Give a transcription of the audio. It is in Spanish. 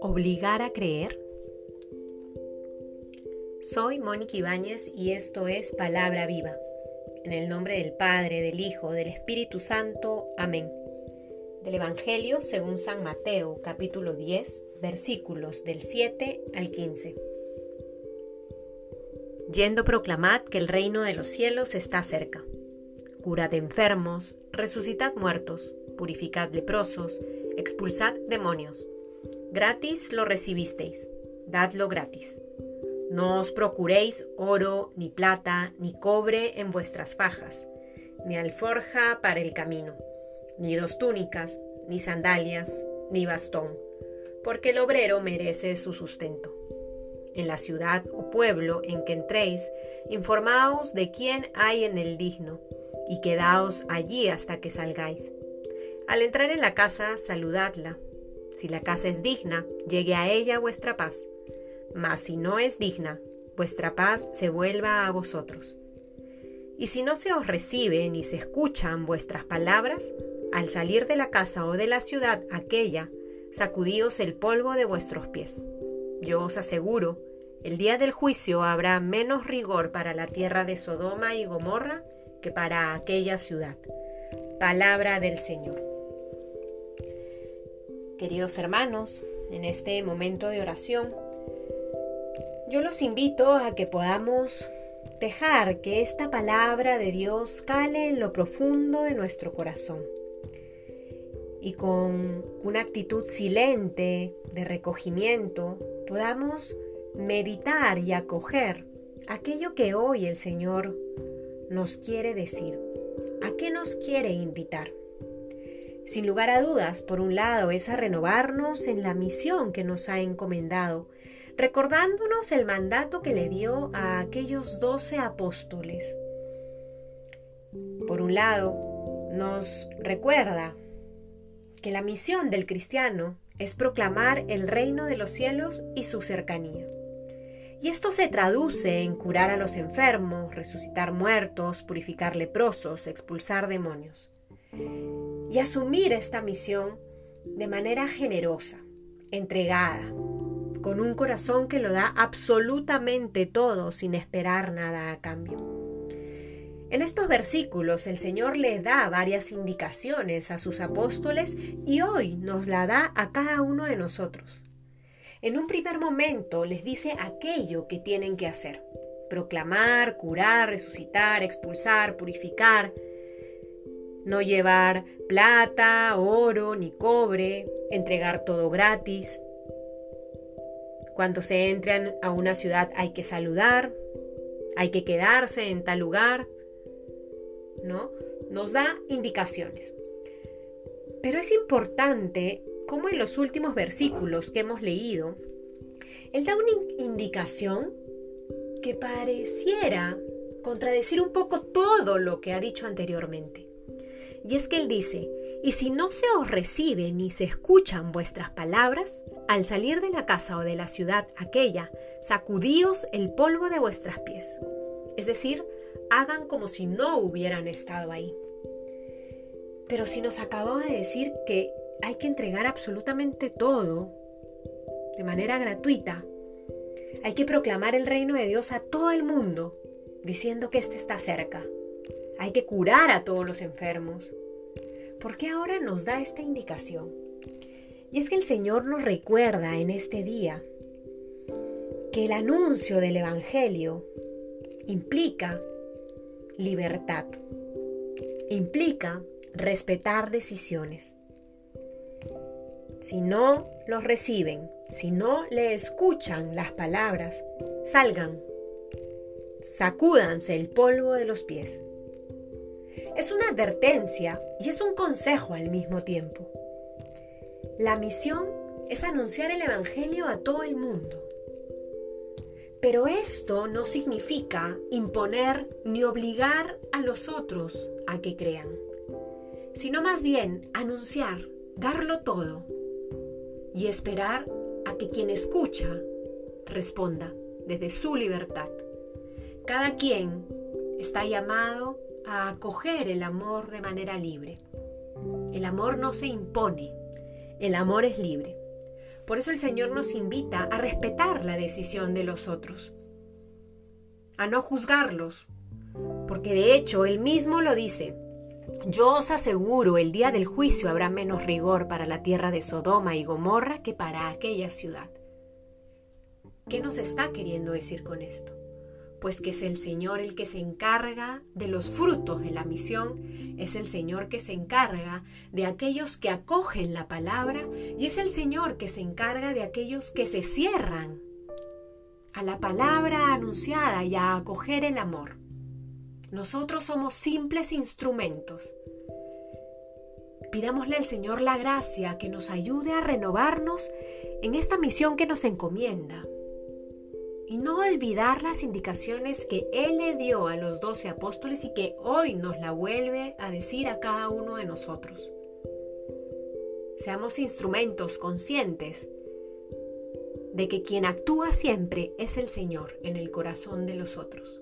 Obligar a creer. Soy Mónica Ibáñez y esto es Palabra Viva. En el nombre del Padre, del Hijo, del Espíritu Santo. Amén. Del Evangelio según San Mateo, capítulo 10, versículos del 7 al 15. Yendo proclamad que el reino de los cielos está cerca. Curad enfermos, resucitad muertos, purificad leprosos, expulsad demonios. Gratis lo recibisteis, dadlo gratis. No os procuréis oro, ni plata, ni cobre en vuestras fajas, ni alforja para el camino, ni dos túnicas, ni sandalias, ni bastón, porque el obrero merece su sustento en la ciudad o pueblo en que entréis, informaos de quién hay en el digno, y quedaos allí hasta que salgáis. Al entrar en la casa, saludadla. Si la casa es digna, llegue a ella vuestra paz. Mas si no es digna, vuestra paz se vuelva a vosotros. Y si no se os recibe ni se escuchan vuestras palabras, al salir de la casa o de la ciudad aquella, sacudíos el polvo de vuestros pies. Yo os aseguro, el día del juicio habrá menos rigor para la tierra de Sodoma y Gomorra que para aquella ciudad. Palabra del Señor. Queridos hermanos, en este momento de oración, yo los invito a que podamos dejar que esta palabra de Dios cale en lo profundo de nuestro corazón y con una actitud silente de recogimiento podamos meditar y acoger aquello que hoy el Señor nos quiere decir, a qué nos quiere invitar. Sin lugar a dudas, por un lado, es a renovarnos en la misión que nos ha encomendado, recordándonos el mandato que le dio a aquellos doce apóstoles. Por un lado, nos recuerda que la misión del cristiano es proclamar el reino de los cielos y su cercanía. Y esto se traduce en curar a los enfermos, resucitar muertos, purificar leprosos, expulsar demonios. Y asumir esta misión de manera generosa, entregada, con un corazón que lo da absolutamente todo sin esperar nada a cambio. En estos versículos el Señor le da varias indicaciones a sus apóstoles y hoy nos la da a cada uno de nosotros. En un primer momento les dice aquello que tienen que hacer. Proclamar, curar, resucitar, expulsar, purificar. No llevar plata, oro ni cobre, entregar todo gratis. Cuando se entran a una ciudad hay que saludar, hay que quedarse en tal lugar, ¿no? Nos da indicaciones. Pero es importante como en los últimos versículos que hemos leído, Él da una indicación que pareciera contradecir un poco todo lo que ha dicho anteriormente. Y es que Él dice, y si no se os recibe ni se escuchan vuestras palabras, al salir de la casa o de la ciudad aquella, sacudíos el polvo de vuestras pies. Es decir, hagan como si no hubieran estado ahí. Pero si nos acababa de decir que hay que entregar absolutamente todo de manera gratuita, hay que proclamar el reino de Dios a todo el mundo, diciendo que éste está cerca. Hay que curar a todos los enfermos. ¿Por qué ahora nos da esta indicación? Y es que el Señor nos recuerda en este día que el anuncio del Evangelio implica libertad. Implica respetar decisiones. Si no los reciben, si no le escuchan las palabras, salgan, sacúdanse el polvo de los pies. Es una advertencia y es un consejo al mismo tiempo. La misión es anunciar el Evangelio a todo el mundo. Pero esto no significa imponer ni obligar a los otros a que crean, sino más bien anunciar, darlo todo y esperar a que quien escucha responda desde su libertad. Cada quien está llamado a acoger el amor de manera libre. El amor no se impone, el amor es libre. Por eso el Señor nos invita a respetar la decisión de los otros, a no juzgarlos, porque de hecho Él mismo lo dice. Yo os aseguro, el día del juicio habrá menos rigor para la tierra de Sodoma y Gomorra que para aquella ciudad. ¿Qué nos está queriendo decir con esto? Pues que es el Señor el que se encarga de los frutos de la misión, es el Señor que se encarga de aquellos que acogen la palabra y es el Señor que se encarga de aquellos que se cierran a la palabra anunciada y a acoger el amor. Nosotros somos simples instrumentos. Pidámosle al Señor la gracia que nos ayude a renovarnos en esta misión que nos encomienda y no olvidar las indicaciones que Él le dio a los doce apóstoles y que hoy nos la vuelve a decir a cada uno de nosotros. Seamos instrumentos conscientes de que quien actúa siempre es el Señor en el corazón de los otros.